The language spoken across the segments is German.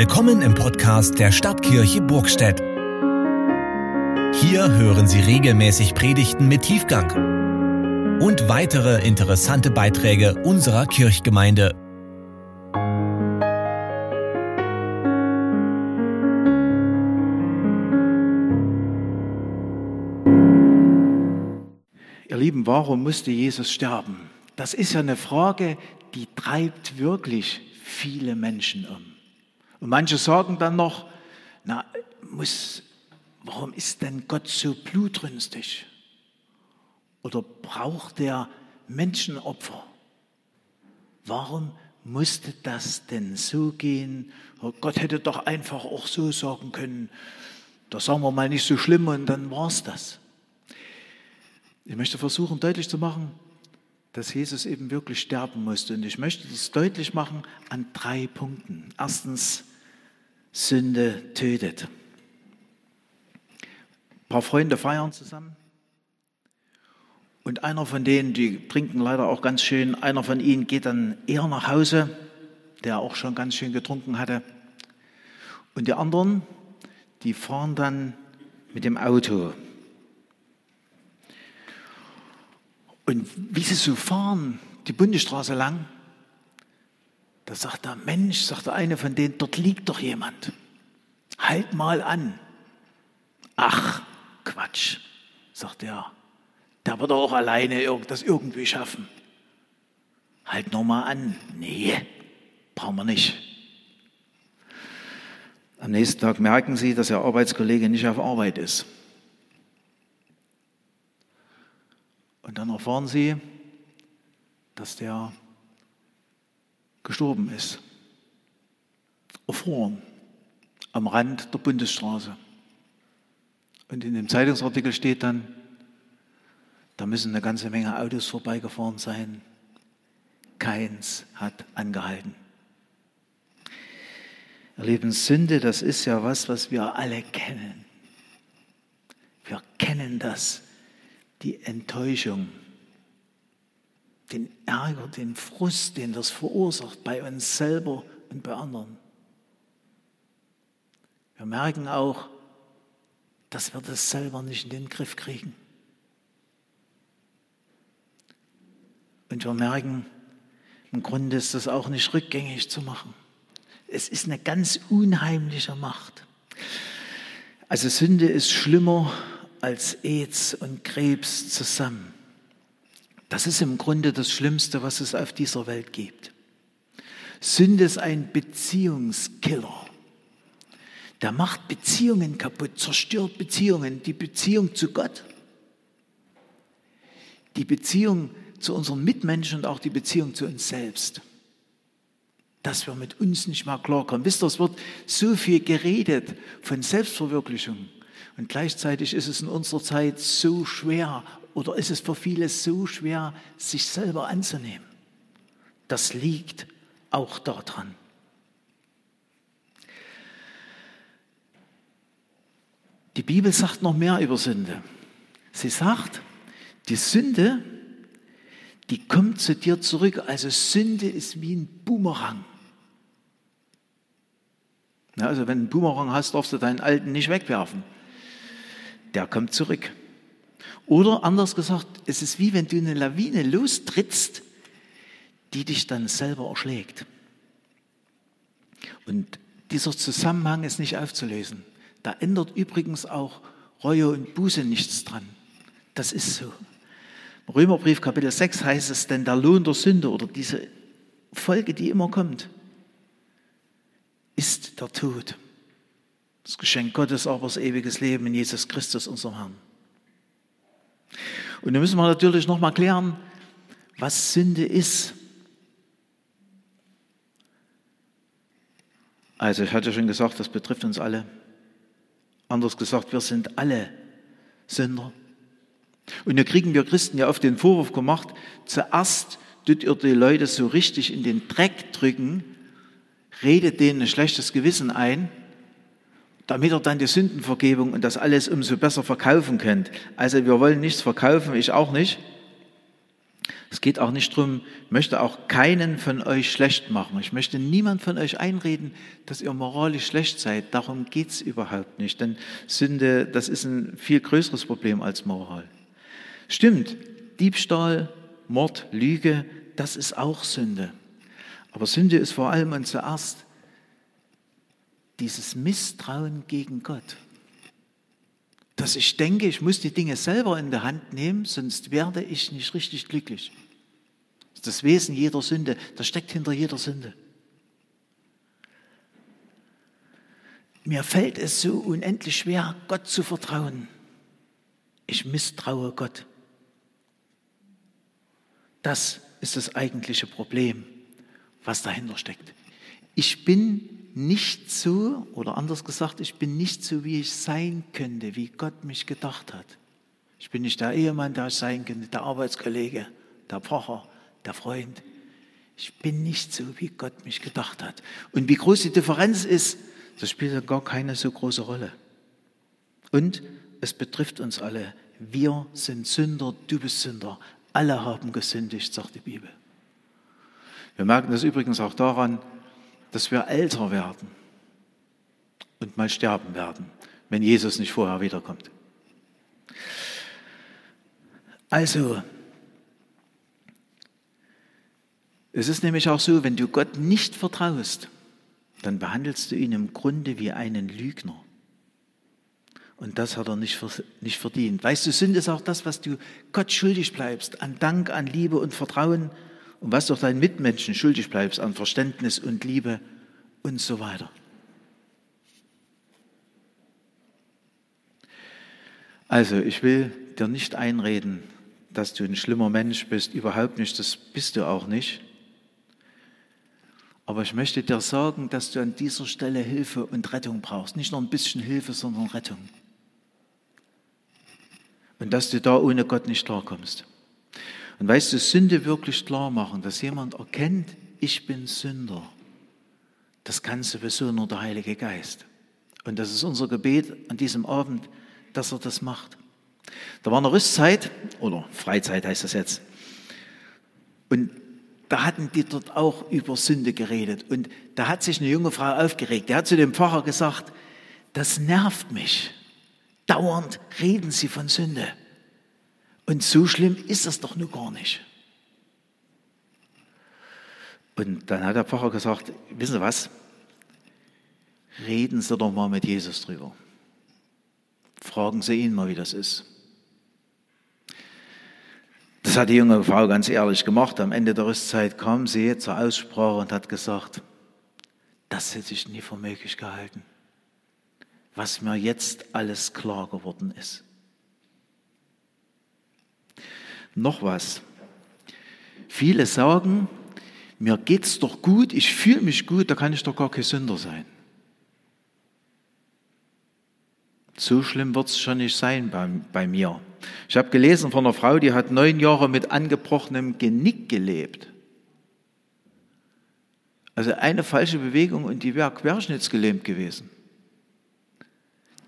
Willkommen im Podcast der Stadtkirche Burgstedt. Hier hören Sie regelmäßig Predigten mit Tiefgang und weitere interessante Beiträge unserer Kirchgemeinde. Ihr Lieben, warum musste Jesus sterben? Das ist ja eine Frage, die treibt wirklich viele Menschen um. Und manche sagen dann noch, na, muss, warum ist denn Gott so blutrünstig? Oder braucht er Menschenopfer? Warum musste das denn so gehen? Oh, Gott hätte doch einfach auch so sagen können, das sagen wir mal nicht so schlimm und dann war es das. Ich möchte versuchen deutlich zu machen, dass Jesus eben wirklich sterben musste. Und ich möchte das deutlich machen an drei Punkten. Erstens, Sünde tötet. Ein paar Freunde feiern zusammen. Und einer von denen, die trinken leider auch ganz schön, einer von ihnen geht dann eher nach Hause, der auch schon ganz schön getrunken hatte. Und die anderen, die fahren dann mit dem Auto. Und wie sie so fahren, die Bundesstraße lang, da sagt der Mensch, sagt der eine von denen, dort liegt doch jemand. Halt mal an. Ach, Quatsch, sagt er. Der wird auch alleine das irgendwie schaffen. Halt noch mal an. Nee, brauchen wir nicht. Am nächsten Tag merken Sie, dass Ihr Arbeitskollege nicht auf Arbeit ist. Und dann erfahren Sie, dass der gestorben ist. Erfroren am Rand der Bundesstraße. Und in dem Zeitungsartikel steht dann, da müssen eine ganze Menge Autos vorbeigefahren sein. Keins hat angehalten. Erleben Sünde, das ist ja was, was wir alle kennen. Wir kennen das, die Enttäuschung, den Ärger, den Frust, den das verursacht bei uns selber und bei anderen. Wir merken auch, dass wir das selber nicht in den Griff kriegen. Und wir merken, im Grunde ist das auch nicht rückgängig zu machen. Es ist eine ganz unheimliche Macht. Also Sünde ist schlimmer als AIDS und Krebs zusammen. Das ist im Grunde das Schlimmste, was es auf dieser Welt gibt. Sünde ist ein Beziehungskiller. Der macht Beziehungen kaputt, zerstört Beziehungen, die Beziehung zu Gott, die Beziehung zu unseren Mitmenschen und auch die Beziehung zu uns selbst. Dass wir mit uns nicht mal klarkommen. Wisst ihr, es wird so viel geredet von Selbstverwirklichung. Und gleichzeitig ist es in unserer Zeit so schwer, oder ist es für viele so schwer, sich selber anzunehmen? Das liegt auch daran. Die Bibel sagt noch mehr über Sünde. Sie sagt, die Sünde, die kommt zu dir zurück. Also Sünde ist wie ein Boomerang. Ja, also wenn du einen Boomerang hast, darfst du deinen alten nicht wegwerfen. Der kommt zurück. Oder anders gesagt, es ist wie wenn du eine Lawine lostrittst, die dich dann selber erschlägt. Und dieser Zusammenhang ist nicht aufzulösen. Da ändert übrigens auch Reue und Buße nichts dran. Das ist so. Im Römerbrief Kapitel 6 heißt es, denn der Lohn der Sünde oder diese Folge, die immer kommt, ist der Tod. Das Geschenk Gottes aber das ewiges Leben in Jesus Christus, unserem Herrn. Und da müssen wir natürlich nochmal klären, was Sünde ist. Also ich hatte schon gesagt, das betrifft uns alle. Anders gesagt, wir sind alle Sünder. Und da kriegen wir Christen ja oft den Vorwurf gemacht, zuerst tut ihr die Leute so richtig in den Dreck drücken, redet denen ein schlechtes Gewissen ein damit ihr dann die Sündenvergebung und das alles umso besser verkaufen könnt. Also wir wollen nichts verkaufen, ich auch nicht, Es geht auch nicht darum, ich möchte auch keinen von euch schlecht machen. Ich möchte niemand von euch einreden, dass ihr moralisch schlecht seid. Darum geht es überhaupt nicht. Denn Sünde, das ist ein viel größeres Problem als Moral. Stimmt, Diebstahl, Mord, Lüge, das ist auch Sünde. Aber Sünde ist vor allem und zuerst dieses Misstrauen gegen Gott. Dass ich denke, ich muss die Dinge selber in der Hand nehmen, sonst werde ich nicht richtig glücklich. Das ist das Wesen jeder Sünde, das steckt hinter jeder Sünde. Mir fällt es so unendlich schwer, Gott zu vertrauen. Ich misstraue Gott. Das ist das eigentliche Problem, was dahinter steckt. Ich bin nicht so, oder anders gesagt, ich bin nicht so, wie ich sein könnte, wie Gott mich gedacht hat. Ich bin nicht der Ehemann, der ich sein könnte, der Arbeitskollege, der Pfarrer, der Freund. Ich bin nicht so, wie Gott mich gedacht hat. Und wie groß die Differenz ist, das spielt ja gar keine so große Rolle. Und es betrifft uns alle. Wir sind Sünder, du bist Sünder. Alle haben gesündigt, sagt die Bibel. Wir merken das übrigens auch daran, dass wir älter werden und mal sterben werden, wenn Jesus nicht vorher wiederkommt. Also, es ist nämlich auch so, wenn du Gott nicht vertraust, dann behandelst du ihn im Grunde wie einen Lügner. Und das hat er nicht, verdient. Weißt du, Sünde ist auch das, was du Gott schuldig bleibst, an Dank, an Liebe und Vertrauen und was du deinen Mitmenschen schuldig bleibst, an Verständnis und Liebe und so weiter. Also, ich will dir nicht einreden, dass du ein schlimmer Mensch bist, überhaupt nicht, das bist du auch nicht. Aber ich möchte dir sagen, dass du an dieser Stelle Hilfe und Rettung brauchst. Nicht nur ein bisschen Hilfe, sondern Rettung. Und dass du da ohne Gott nicht klarkommst. Und weißt du, Sünde wirklich klar machen, dass jemand erkennt, ich bin Sünder, das kann sowieso nur der Heilige Geist. Und das ist unser Gebet an diesem Abend, dass er das macht. Da war eine Rüstzeit, oder Freizeit heißt das jetzt. Und da hatten die dort auch über Sünde geredet. Und da hat sich eine junge Frau aufgeregt. Der hat zu dem Pfarrer gesagt, das nervt mich. Dauernd reden sie von Sünde. Und so schlimm ist das doch nur gar nicht. Und dann hat der Pfarrer gesagt, wissen Sie was? Reden Sie doch mal mit Jesus drüber. Fragen Sie ihn mal, wie das ist. Das hat die junge Frau ganz ehrlich gemacht. Am Ende der Rüstzeit kam sie zur Aussprache und hat gesagt, das hätte ich nie für möglich gehalten was mir jetzt alles klar geworden ist. Noch was. Viele sagen, mir geht's doch gut, ich fühle mich gut, da kann ich doch gar kein Sünder sein. So schlimm wird es schon nicht sein bei, bei mir. Ich habe gelesen von einer Frau, die hat neun Jahre mit angebrochenem Genick gelebt. Also eine falsche Bewegung und die wäre querschnittsgelähmt gewesen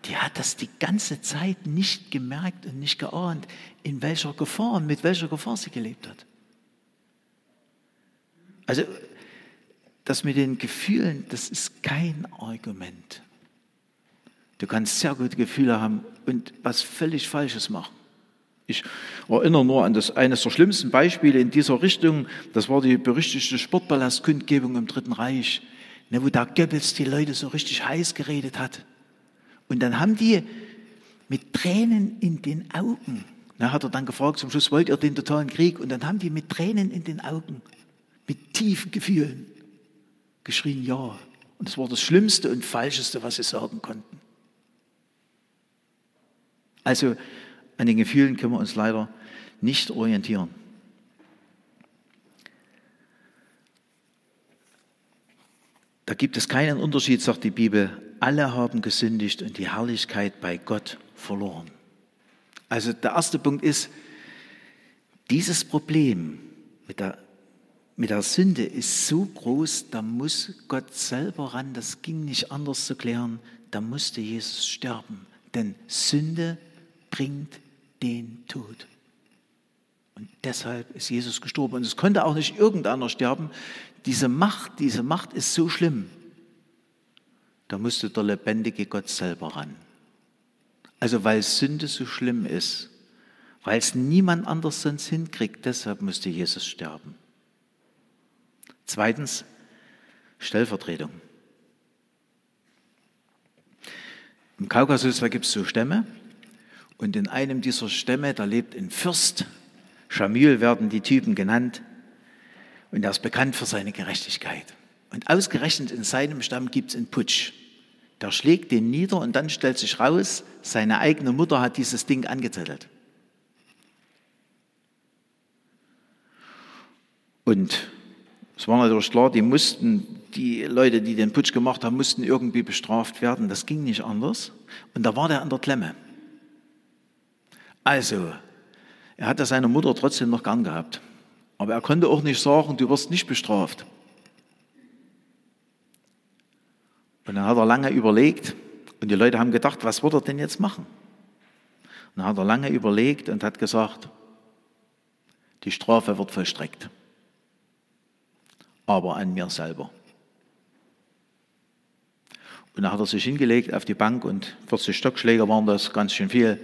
die hat das die ganze Zeit nicht gemerkt und nicht geahnt, in welcher Gefahr und mit welcher Gefahr sie gelebt hat. Also das mit den Gefühlen, das ist kein Argument. Du kannst sehr gute Gefühle haben und was völlig Falsches machen. Ich erinnere nur an das, eines der schlimmsten Beispiele in dieser Richtung. Das war die berüchtigte Sportballastkundgebung im Dritten Reich, ne, wo da Goebbels die Leute so richtig heiß geredet hat. Und dann haben die mit Tränen in den Augen, na, hat er dann gefragt, zum Schluss wollt ihr den totalen Krieg? Und dann haben die mit Tränen in den Augen, mit tiefen Gefühlen geschrien, ja. Und das war das Schlimmste und Falscheste, was sie sagen konnten. Also an den Gefühlen können wir uns leider nicht orientieren. Da gibt es keinen Unterschied, sagt die Bibel. Alle haben gesündigt und die Herrlichkeit bei Gott verloren. Also der erste Punkt ist, dieses Problem mit der, mit der Sünde ist so groß, da muss Gott selber ran, das ging nicht anders zu klären, da musste Jesus sterben. Denn Sünde bringt den Tod. Und deshalb ist Jesus gestorben. Und es konnte auch nicht irgendeiner sterben. Diese Macht, diese Macht ist so schlimm. Da musste der lebendige Gott selber ran. Also weil Sünde so schlimm ist, weil es niemand anders sonst hinkriegt, deshalb musste Jesus sterben. Zweitens, Stellvertretung. Im Kaukasus, gibt es so Stämme und in einem dieser Stämme, da lebt ein Fürst, Schamil werden die Typen genannt und er ist bekannt für seine Gerechtigkeit. Und ausgerechnet in seinem Stamm gibt es einen Putsch. Der schlägt den nieder und dann stellt sich raus, seine eigene Mutter hat dieses Ding angezettelt. Und es war natürlich klar, die mussten, die Leute, die den Putsch gemacht haben, mussten irgendwie bestraft werden. Das ging nicht anders. Und da war der an der Klemme. Also, er hatte seine Mutter trotzdem noch gern gehabt. Aber er konnte auch nicht sagen, du wirst nicht bestraft. Und dann hat er lange überlegt und die Leute haben gedacht, was wird er denn jetzt machen? Und dann hat er lange überlegt und hat gesagt, die Strafe wird vollstreckt aber an mir selber. Und dann hat er sich hingelegt auf die Bank und 40 Stockschläge waren das, ganz schön viel.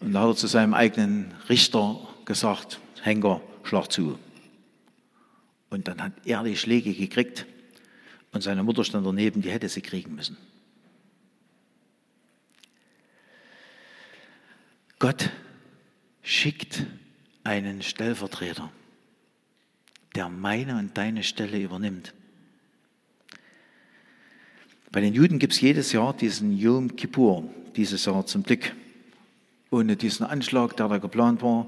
Und da hat er zu seinem eigenen Richter gesagt, Henker, schlag zu. Und dann hat er die Schläge gekriegt und seine Mutter stand daneben, die hätte sie kriegen müssen. Gott schickt einen Stellvertreter der meine und deine Stelle übernimmt. Bei den Juden gibt es jedes Jahr diesen Yom Kippur, dieses Jahr zum Glück, ohne diesen Anschlag, der da geplant war.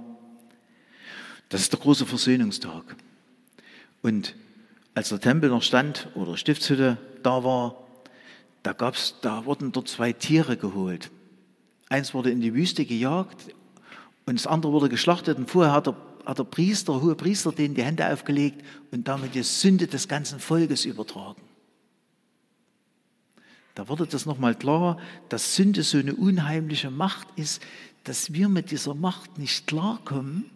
Das ist der große Versöhnungstag. Und als der Tempel noch stand oder Stiftshütte da war, da, gab's, da wurden dort zwei Tiere geholt. Eins wurde in die Wüste gejagt und das andere wurde geschlachtet und vorher hat der hat der Priester, hohe Priester, denen die Hände aufgelegt und damit die Sünde des ganzen Volkes übertragen. Da wurde das nochmal klar, dass Sünde so eine unheimliche Macht ist, dass wir mit dieser Macht nicht klarkommen.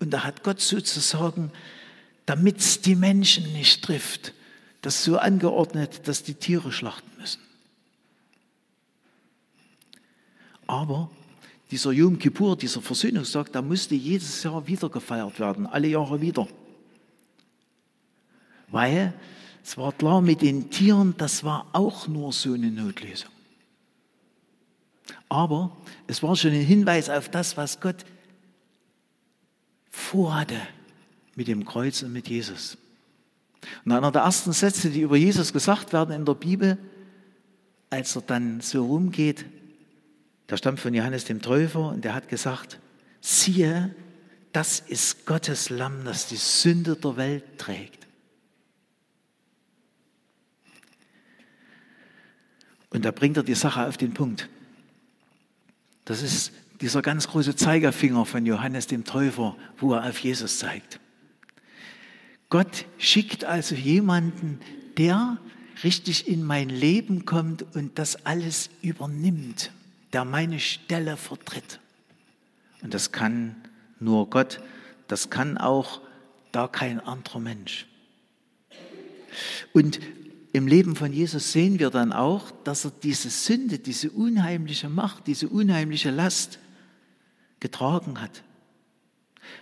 Und da hat Gott sozusagen, damit es die Menschen nicht trifft, das so angeordnet, dass die Tiere schlachten müssen. Aber dieser Yom Kippur, dieser Versöhnungstag, der musste jedes Jahr wieder gefeiert werden, alle Jahre wieder. Weil es war klar, mit den Tieren, das war auch nur so eine Notlösung. Aber es war schon ein Hinweis auf das, was Gott vorhatte mit dem Kreuz und mit Jesus. Und einer der ersten Sätze, die über Jesus gesagt werden in der Bibel, als er dann so rumgeht, der stammt von Johannes dem Täufer und der hat gesagt, siehe, das ist Gottes Lamm, das die Sünde der Welt trägt. Und da bringt er die Sache auf den Punkt. Das ist dieser ganz große Zeigerfinger von Johannes dem Täufer, wo er auf Jesus zeigt. Gott schickt also jemanden, der richtig in mein Leben kommt und das alles übernimmt der meine Stelle vertritt. Und das kann nur Gott, das kann auch da kein anderer Mensch. Und im Leben von Jesus sehen wir dann auch, dass er diese Sünde, diese unheimliche Macht, diese unheimliche Last getragen hat.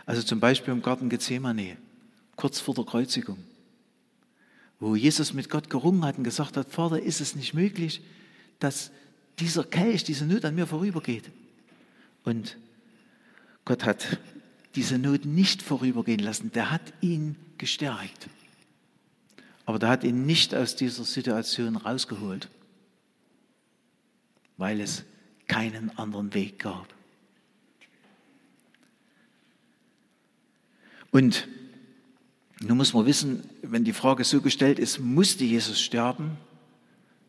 Also zum Beispiel im Garten Gethsemane, kurz vor der Kreuzigung, wo Jesus mit Gott gerungen hat und gesagt hat, Vater, ist es nicht möglich, dass dieser Kelch, diese Not an mir vorübergeht. Und Gott hat diese Not nicht vorübergehen lassen. Der hat ihn gestärkt. Aber der hat ihn nicht aus dieser Situation rausgeholt, weil es keinen anderen Weg gab. Und nun muss man wissen, wenn die Frage so gestellt ist, musste Jesus sterben?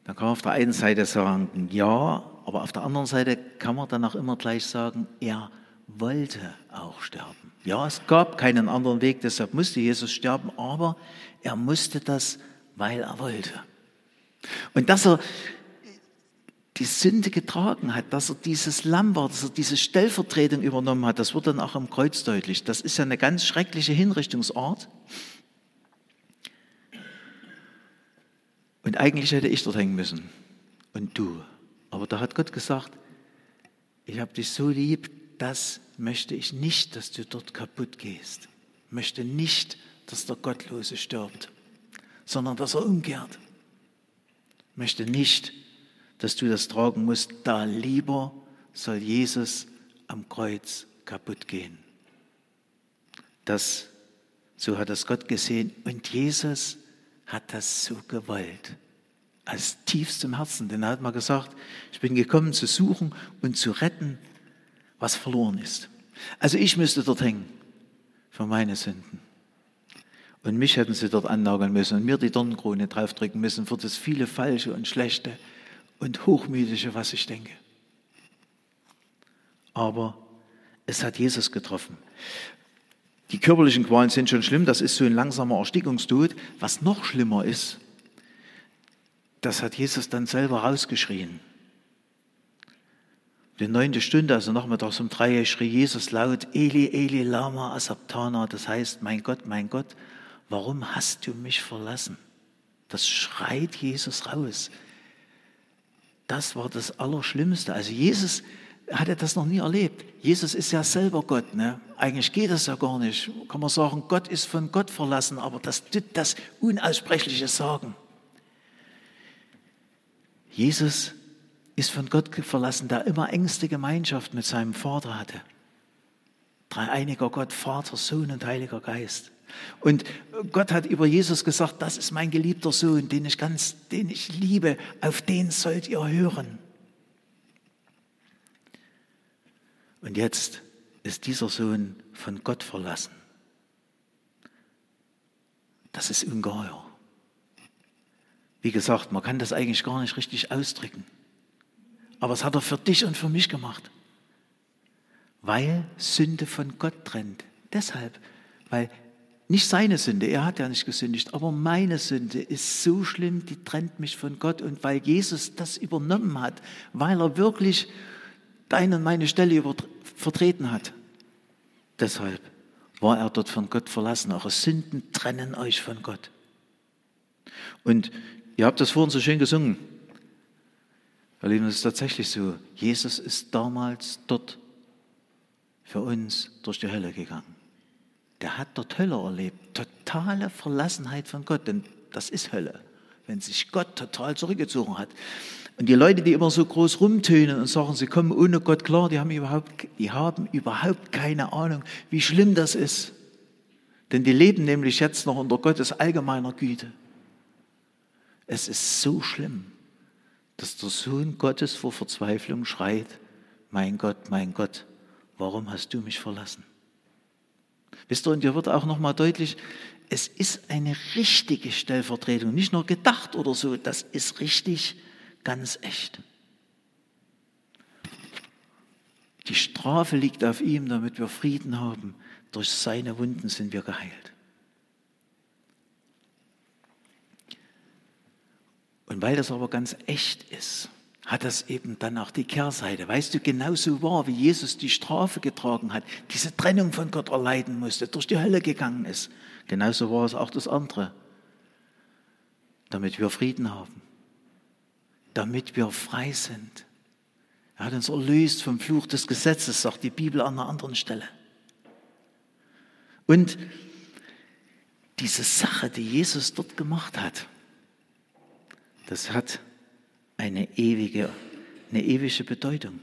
Dann kann man auf der einen Seite sagen, ja, aber auf der anderen Seite kann man dann auch immer gleich sagen, er wollte auch sterben. Ja, es gab keinen anderen Weg, deshalb musste Jesus sterben, aber er musste das, weil er wollte. Und dass er die Sünde getragen hat, dass er dieses Lamm war, dass er diese Stellvertretung übernommen hat, das wird dann auch am Kreuz deutlich. Das ist ja eine ganz schreckliche Hinrichtungsart. Und eigentlich hätte ich dort hängen müssen und du. Aber da hat Gott gesagt, ich habe dich so lieb, das möchte ich nicht, dass du dort kaputt gehst. Ich möchte nicht, dass der Gottlose stirbt, sondern dass er umkehrt. Ich möchte nicht, dass du das tragen musst. Da lieber soll Jesus am Kreuz kaputt gehen. Das, so hat das Gott gesehen. Und Jesus hat das so gewollt. Aus tiefstem Herzen. Denn er hat mal gesagt, ich bin gekommen zu suchen und zu retten, was verloren ist. Also ich müsste dort hängen für meine Sünden. Und mich hätten sie dort annageln müssen und mir die Dornenkrone draufdrücken müssen für das viele Falsche und Schlechte und Hochmütige, was ich denke. Aber es hat Jesus getroffen. Die körperlichen Qualen sind schon schlimm, das ist so ein langsamer Erstickungstod. Was noch schlimmer ist, das hat Jesus dann selber rausgeschrien. Die neunte Stunde, also nachmittags um drei, schrie Jesus laut, Eli, Eli, lama asabtana, das heißt, mein Gott, mein Gott, warum hast du mich verlassen? Das schreit Jesus raus. Das war das Allerschlimmste. Also Jesus hatte das noch nie erlebt. Jesus ist ja selber Gott. Ne? Eigentlich geht das ja gar nicht. Kann man sagen, Gott ist von Gott verlassen, aber das tut das Unaussprechliche sagen. Jesus ist von Gott verlassen, der immer engste Gemeinschaft mit seinem Vater hatte. Dreieiniger Gott, Vater, Sohn und Heiliger Geist. Und Gott hat über Jesus gesagt, das ist mein geliebter Sohn, den ich ganz, den ich liebe, auf den sollt ihr hören. Und jetzt ist dieser Sohn von Gott verlassen. Das ist ungeheuer. Wie gesagt, man kann das eigentlich gar nicht richtig ausdrücken. Aber es hat er für dich und für mich gemacht. Weil Sünde von Gott trennt. Deshalb, weil nicht seine Sünde, er hat ja nicht gesündigt, aber meine Sünde ist so schlimm, die trennt mich von Gott. Und weil Jesus das übernommen hat, weil er wirklich deine und meine Stelle vertreten hat, deshalb war er dort von Gott verlassen. Eure Sünden trennen euch von Gott. Und ihr habt das vorhin so schön gesungen. Ihr Lieben, es ist tatsächlich so. Jesus ist damals dort für uns durch die Hölle gegangen der hat dort Hölle erlebt. Totale Verlassenheit von Gott, denn das ist Hölle, wenn sich Gott total zurückgezogen hat. Und die Leute, die immer so groß rumtönen und sagen, sie kommen ohne Gott klar, die haben überhaupt, die haben überhaupt keine Ahnung, wie schlimm das ist. Denn die leben nämlich jetzt noch unter Gottes allgemeiner Güte. Es ist so schlimm, dass der Sohn Gottes vor Verzweiflung schreit, mein Gott, mein Gott, warum hast du mich verlassen? Wisst ihr, und hier wird auch nochmal deutlich, es ist eine richtige Stellvertretung, nicht nur gedacht oder so, das ist richtig, ganz echt. Die Strafe liegt auf ihm, damit wir Frieden haben. Durch seine Wunden sind wir geheilt. Und weil das aber ganz echt ist, hat das eben dann auch die Kehrseite. Weißt du, genauso war, wie Jesus die Strafe getragen hat, diese Trennung von Gott erleiden musste, durch die Hölle gegangen ist. Genauso war es auch das andere. Damit wir Frieden haben. Damit wir frei sind. Er hat uns erlöst vom Fluch des Gesetzes, sagt die Bibel an einer anderen Stelle. Und diese Sache, die Jesus dort gemacht hat, das hat eine ewige, eine ewige Bedeutung.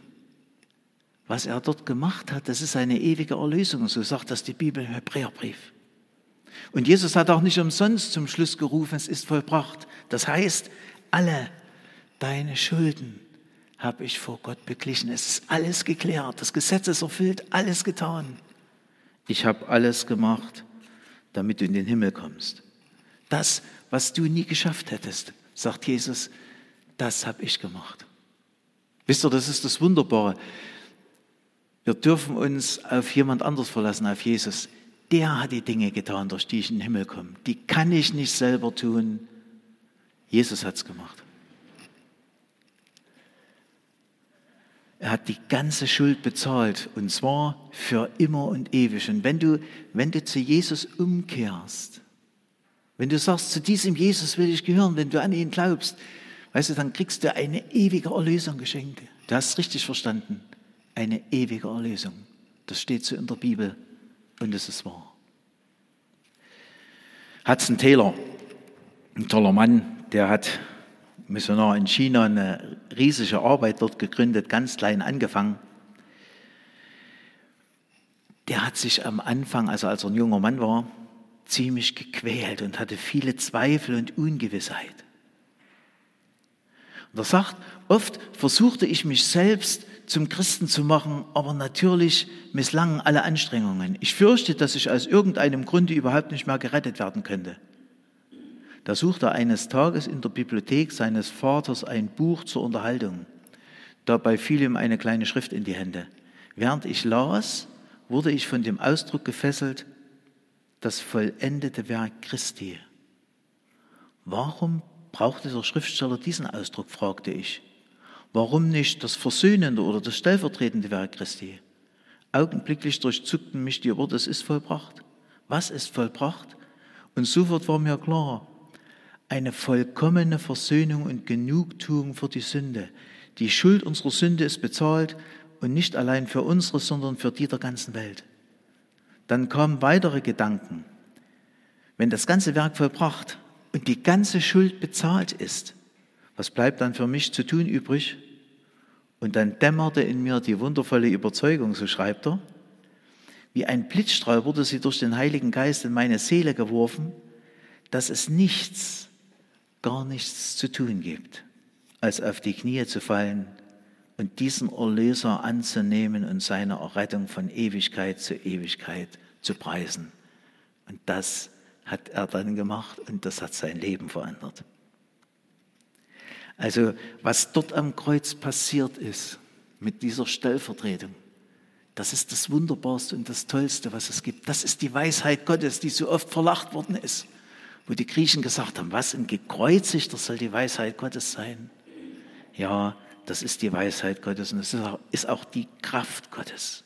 Was er dort gemacht hat, das ist eine ewige Erlösung. So sagt das die Bibel im Hebräerbrief. Und Jesus hat auch nicht umsonst zum Schluss gerufen, es ist vollbracht. Das heißt, alle deine Schulden habe ich vor Gott beglichen. Es ist alles geklärt, das Gesetz ist erfüllt, alles getan. Ich habe alles gemacht, damit du in den Himmel kommst. Das, was du nie geschafft hättest, sagt Jesus, das habe ich gemacht. Wisst ihr, das ist das Wunderbare. Wir dürfen uns auf jemand anders verlassen, auf Jesus. Der hat die Dinge getan, durch die ich in den Himmel komme. Die kann ich nicht selber tun. Jesus hat es gemacht. Er hat die ganze Schuld bezahlt und zwar für immer und ewig. Und wenn du, wenn du zu Jesus umkehrst, wenn du sagst, zu diesem Jesus will ich gehören, wenn du an ihn glaubst, weißt du, dann kriegst du eine ewige Erlösung geschenkt. Du hast es richtig verstanden. Eine ewige Erlösung. Das steht so in der Bibel und es ist wahr. Hudson Taylor, ein toller Mann, der hat Missionar in China eine riesige Arbeit dort gegründet, ganz klein angefangen. Der hat sich am Anfang, also als er ein junger Mann war, ziemlich gequält und hatte viele Zweifel und Ungewissheit. Und er sagt, oft versuchte ich mich selbst zum Christen zu machen, aber natürlich misslangen alle Anstrengungen. Ich fürchte, dass ich aus irgendeinem Grunde überhaupt nicht mehr gerettet werden könnte. Da suchte er eines Tages in der Bibliothek seines Vaters ein Buch zur Unterhaltung. Dabei fiel ihm eine kleine Schrift in die Hände. Während ich las, wurde ich von dem Ausdruck gefesselt, das vollendete Werk Christi. Warum brauchte der Schriftsteller diesen Ausdruck, fragte ich. Warum nicht das versöhnende oder das stellvertretende Werk Christi? Augenblicklich durchzuckten mich die Worte, es ist vollbracht. Was ist vollbracht? Und sofort war mir klar, eine vollkommene Versöhnung und Genugtuung für die Sünde. Die Schuld unserer Sünde ist bezahlt und nicht allein für unsere, sondern für die der ganzen Welt. Dann kamen weitere Gedanken. Wenn das ganze Werk vollbracht und die ganze Schuld bezahlt ist, was bleibt dann für mich zu tun übrig? Und dann dämmerte in mir die wundervolle Überzeugung, so schreibt er, wie ein Blitzstrahl wurde sie durch den Heiligen Geist in meine Seele geworfen, dass es nichts, gar nichts zu tun gibt, als auf die Knie zu fallen und diesen Erlöser anzunehmen und seine Errettung von Ewigkeit zu Ewigkeit zu preisen. Und das hat er dann gemacht und das hat sein Leben verändert. Also was dort am Kreuz passiert ist mit dieser Stellvertretung, das ist das Wunderbarste und das Tollste, was es gibt. Das ist die Weisheit Gottes, die so oft verlacht worden ist, wo die Griechen gesagt haben, was ein gekreuzigter soll die Weisheit Gottes sein. Ja, das ist die Weisheit Gottes und es ist auch die Kraft Gottes.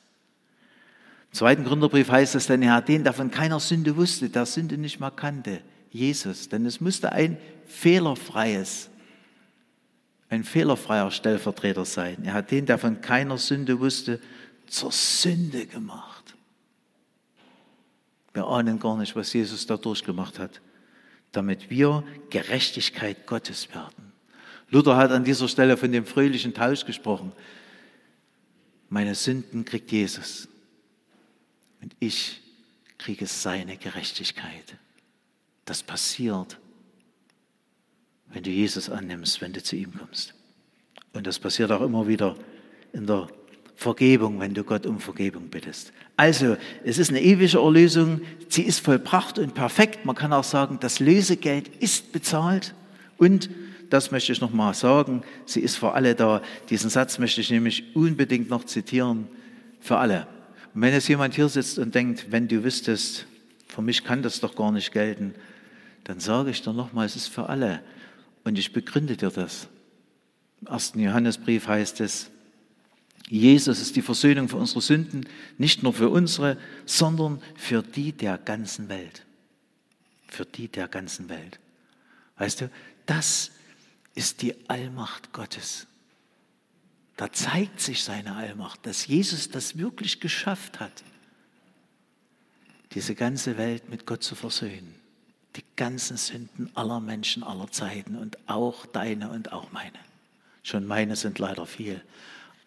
Im zweiten Gründerbrief heißt es, denn er hat den, der von keiner Sünde wusste, der Sünde nicht mehr kannte, Jesus. Denn es musste ein fehlerfreies, ein fehlerfreier Stellvertreter sein. Er hat den, der von keiner Sünde wusste, zur Sünde gemacht. Wir ahnen gar nicht, was Jesus da durchgemacht hat, damit wir Gerechtigkeit Gottes werden. Luther hat an dieser Stelle von dem fröhlichen Tausch gesprochen. Meine Sünden kriegt Jesus und ich kriege seine Gerechtigkeit. Das passiert, wenn du Jesus annimmst, wenn du zu ihm kommst. Und das passiert auch immer wieder in der Vergebung, wenn du Gott um Vergebung bittest. Also, es ist eine ewige Erlösung, sie ist vollbracht und perfekt. Man kann auch sagen, das Lösegeld ist bezahlt und das möchte ich nochmal sagen, sie ist für alle da. Diesen Satz möchte ich nämlich unbedingt noch zitieren, für alle. Und wenn jetzt jemand hier sitzt und denkt, wenn du wüsstest, für mich kann das doch gar nicht gelten, dann sage ich dir nochmal, es ist für alle. Und ich begründe dir das. Im ersten Johannesbrief heißt es, Jesus ist die Versöhnung für unsere Sünden, nicht nur für unsere, sondern für die der ganzen Welt. Für die der ganzen Welt. Weißt du, das ist die Allmacht Gottes. Da zeigt sich seine Allmacht, dass Jesus das wirklich geschafft hat, diese ganze Welt mit Gott zu versöhnen. Die ganzen Sünden aller Menschen aller Zeiten und auch deine und auch meine. Schon meine sind leider viel.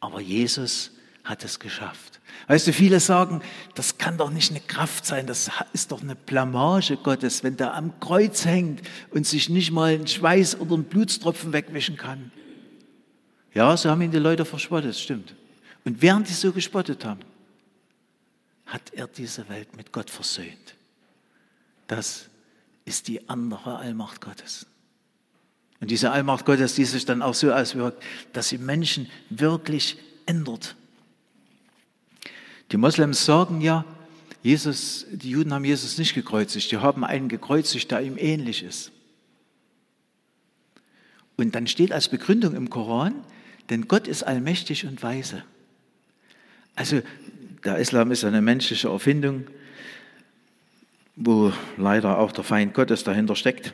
Aber Jesus hat es geschafft. Weißt du, viele sagen, das kann doch nicht eine Kraft sein, das ist doch eine Blamage Gottes, wenn der am Kreuz hängt und sich nicht mal einen Schweiß oder einen Blutstropfen wegwischen kann. Ja, so haben ihn die Leute verspottet, stimmt. Und während die so gespottet haben, hat er diese Welt mit Gott versöhnt. Das ist die andere Allmacht Gottes. Und diese Allmacht Gottes, die sich dann auch so auswirkt, dass sie Menschen wirklich ändert. Die Moslems sagen ja, Jesus, die Juden haben Jesus nicht gekreuzigt, die haben einen gekreuzigt, der ihm ähnlich ist. Und dann steht als Begründung im Koran, denn Gott ist allmächtig und weise. Also der Islam ist eine menschliche Erfindung, wo leider auch der Feind Gottes dahinter steckt.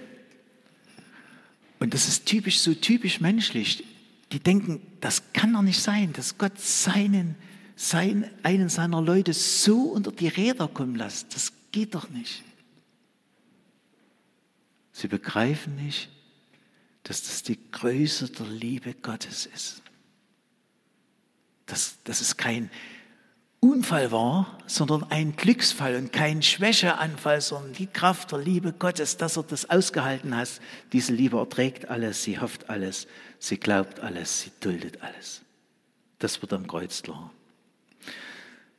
Und das ist typisch, so typisch menschlich. Die denken, das kann doch nicht sein, dass Gott seinen, seinen, einen seiner Leute so unter die Räder kommen lässt. Das geht doch nicht. Sie begreifen nicht, dass das die Größe der Liebe Gottes ist. Dass, dass es kein Unfall war, sondern ein Glücksfall und kein Schwächeanfall, sondern die Kraft der Liebe Gottes, dass er das ausgehalten hat. Diese Liebe erträgt alles, sie hofft alles, sie glaubt alles, sie duldet alles. Das wird am Kreuz klar.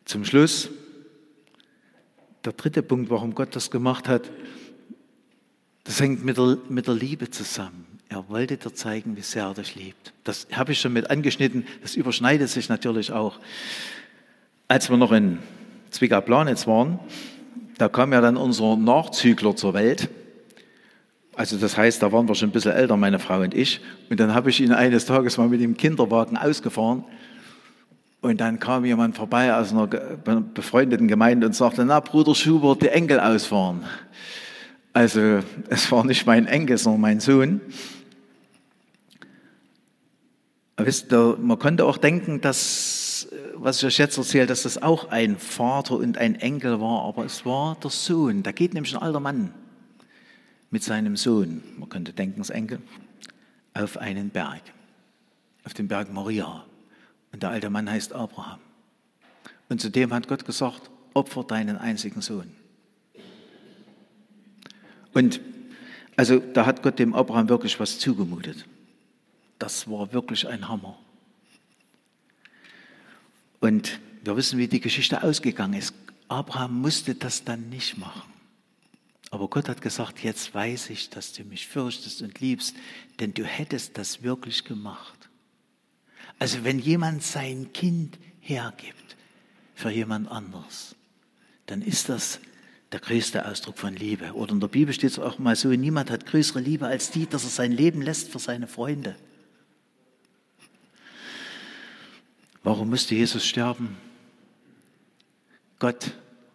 Zum Schluss, der dritte Punkt, warum Gott das gemacht hat, das hängt mit der, mit der Liebe zusammen. Er wollte dir zeigen, wie sehr er dich liebt. Das habe ich schon mit angeschnitten, das überschneidet sich natürlich auch. Als wir noch in Zwickau-Planitz waren, da kam ja dann unser Nachzügler zur Welt. Also das heißt, da waren wir schon ein bisschen älter, meine Frau und ich. Und dann habe ich ihn eines Tages mal mit dem Kinderwagen ausgefahren. Und dann kam jemand vorbei aus einer befreundeten Gemeinde und sagte, na Bruder Schubert, die Enkel ausfahren. Also es war nicht mein Enkel, sondern mein Sohn. Wisst ihr, man konnte auch denken, dass was ich euch jetzt erzähle, dass das auch ein Vater und ein Enkel war, aber es war der Sohn. Da geht nämlich ein alter Mann mit seinem Sohn, man könnte denken, das Enkel, auf einen Berg, auf den Berg Moria. Und der alte Mann heißt Abraham. Und zu dem hat Gott gesagt, opfer deinen einzigen Sohn. Und also da hat Gott dem Abraham wirklich was zugemutet. Das war wirklich ein Hammer. Und wir wissen, wie die Geschichte ausgegangen ist. Abraham musste das dann nicht machen. Aber Gott hat gesagt, jetzt weiß ich, dass du mich fürchtest und liebst, denn du hättest das wirklich gemacht. Also wenn jemand sein Kind hergibt für jemand anderes, dann ist das der größte Ausdruck von Liebe. Oder in der Bibel steht es auch mal so, niemand hat größere Liebe als die, dass er sein Leben lässt für seine Freunde. Warum musste Jesus sterben? Gott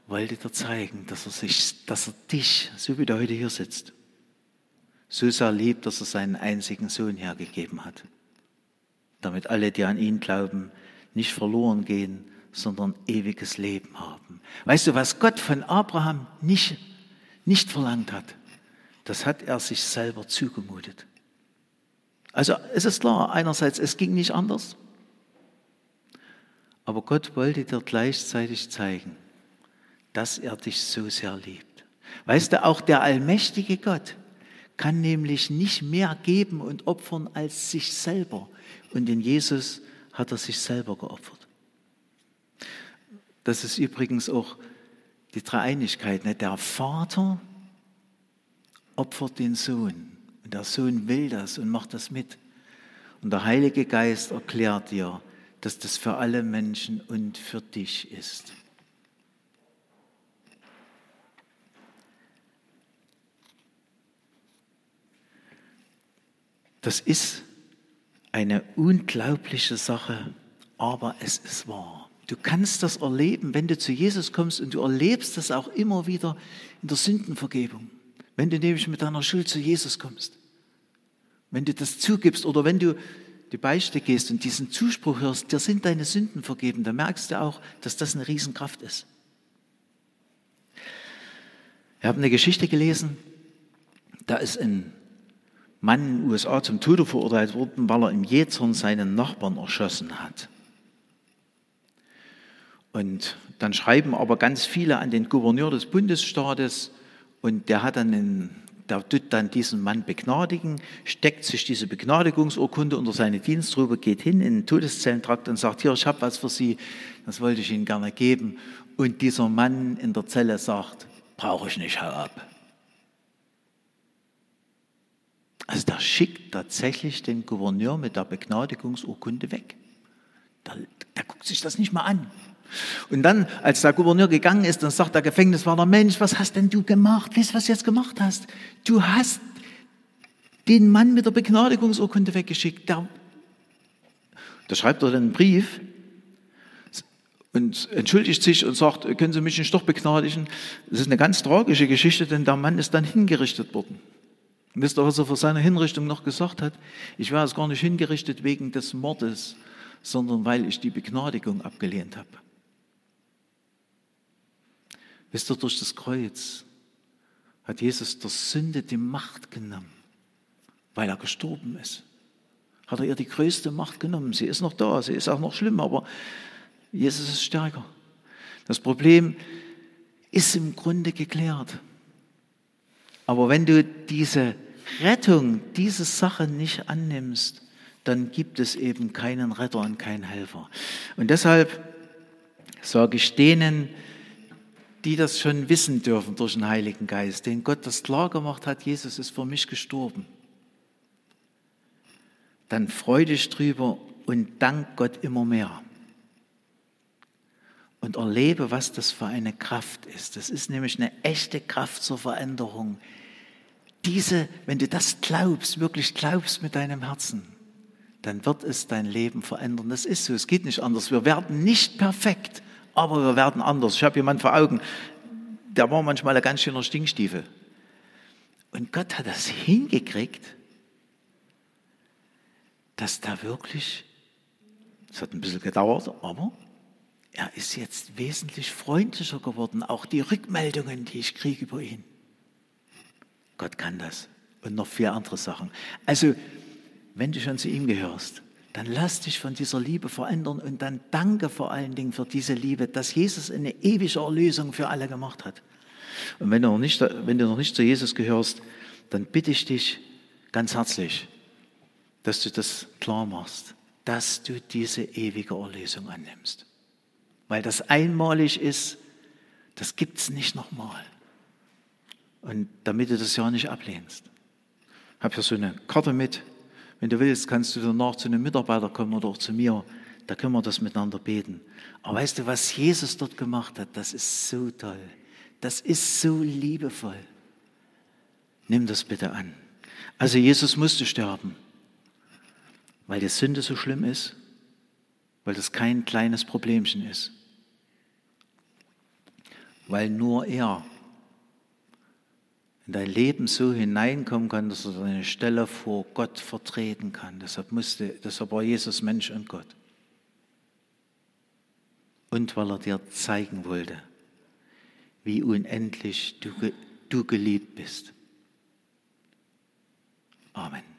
wollte dir zeigen, dass er, sich, dass er dich, so wie du heute hier sitzt, so sehr liebt, dass er seinen einzigen Sohn hergegeben hat, damit alle, die an ihn glauben, nicht verloren gehen, sondern ewiges Leben haben. Weißt du, was Gott von Abraham nicht, nicht verlangt hat, das hat er sich selber zugemutet. Also es ist klar, einerseits, es ging nicht anders. Aber Gott wollte dir gleichzeitig zeigen, dass er dich so sehr liebt. Weißt du, auch der allmächtige Gott kann nämlich nicht mehr geben und opfern als sich selber. Und in Jesus hat er sich selber geopfert. Das ist übrigens auch die Dreieinigkeit. Ne? Der Vater opfert den Sohn. Und der Sohn will das und macht das mit. Und der Heilige Geist erklärt dir, dass das für alle Menschen und für dich ist. Das ist eine unglaubliche Sache, aber es ist wahr. Du kannst das erleben, wenn du zu Jesus kommst und du erlebst das auch immer wieder in der Sündenvergebung. Wenn du nämlich mit deiner Schuld zu Jesus kommst. Wenn du das zugibst oder wenn du die Beichte gehst und diesen Zuspruch hörst, dir sind deine Sünden vergeben, dann merkst du auch, dass das eine Riesenkraft ist. Wir haben eine Geschichte gelesen, da ist ein Mann in den USA zum Tode verurteilt worden, weil er im Jezorn seinen Nachbarn erschossen hat. Und dann schreiben aber ganz viele an den Gouverneur des Bundesstaates und der hat dann einen der tut dann diesen Mann begnadigen, steckt sich diese Begnadigungsurkunde unter seine Dienstrube, geht hin in den Todeszellentrakt und sagt, hier, ich habe was für Sie, das wollte ich Ihnen gerne geben. Und dieser Mann in der Zelle sagt, brauche ich nicht, hau ab. Also der schickt tatsächlich den Gouverneur mit der Begnadigungsurkunde weg. Der, der guckt sich das nicht mal an. Und dann, als der Gouverneur gegangen ist, dann sagt der Gefängniswärter, Mensch, was hast denn du gemacht? Weißt du, was du jetzt gemacht hast? Du hast den Mann mit der Begnadigungsurkunde weggeschickt. Der Da schreibt er dann einen Brief und entschuldigt sich und sagt, können Sie mich nicht doch begnadigen? Das ist eine ganz tragische Geschichte, denn der Mann ist dann hingerichtet worden. Wisst ihr, was er vor seiner Hinrichtung noch gesagt hat? Ich war es gar nicht hingerichtet wegen des Mordes, sondern weil ich die Begnadigung abgelehnt habe. Wisst ihr, durch das Kreuz hat Jesus der Sünde die Macht genommen, weil er gestorben ist. Hat er ihr die größte Macht genommen. Sie ist noch da, sie ist auch noch schlimm, aber Jesus ist stärker. Das Problem ist im Grunde geklärt. Aber wenn du diese Rettung, diese Sache nicht annimmst, dann gibt es eben keinen Retter und keinen Helfer. Und deshalb sage ich denen, die das schon wissen dürfen durch den Heiligen Geist, den Gott das klar gemacht hat, Jesus ist für mich gestorben, dann freu dich drüber und dank Gott immer mehr. Und erlebe, was das für eine Kraft ist. Das ist nämlich eine echte Kraft zur Veränderung diese, wenn du das glaubst, wirklich glaubst mit deinem Herzen, dann wird es dein Leben verändern. Das ist so, es geht nicht anders. Wir werden nicht perfekt, aber wir werden anders. Ich habe jemanden vor Augen, der war manchmal ein ganz schöner Stinkstiefel. Und Gott hat das hingekriegt, dass da wirklich, es hat ein bisschen gedauert, aber er ist jetzt wesentlich freundlicher geworden. Auch die Rückmeldungen, die ich kriege über ihn. Gott kann das. Und noch viele andere Sachen. Also, wenn du schon zu ihm gehörst, dann lass dich von dieser Liebe verändern und dann danke vor allen Dingen für diese Liebe, dass Jesus eine ewige Erlösung für alle gemacht hat. Und wenn du noch nicht, wenn du noch nicht zu Jesus gehörst, dann bitte ich dich ganz herzlich, dass du das klar machst, dass du diese ewige Erlösung annimmst. Weil das einmalig ist, das gibt es nicht nochmal. Und damit du das ja nicht ablehnst. Ich habe hier so eine Karte mit. Wenn du willst, kannst du danach zu einem Mitarbeiter kommen oder auch zu mir. Da können wir das miteinander beten. Aber weißt du, was Jesus dort gemacht hat, das ist so toll. Das ist so liebevoll. Nimm das bitte an. Also Jesus musste sterben, weil die Sünde so schlimm ist, weil das kein kleines Problemchen ist, weil nur er in dein Leben so hineinkommen kann, dass er seine Stelle vor Gott vertreten kann. Deshalb, musste, deshalb war Jesus Mensch und Gott. Und weil er dir zeigen wollte, wie unendlich du, du geliebt bist. Amen.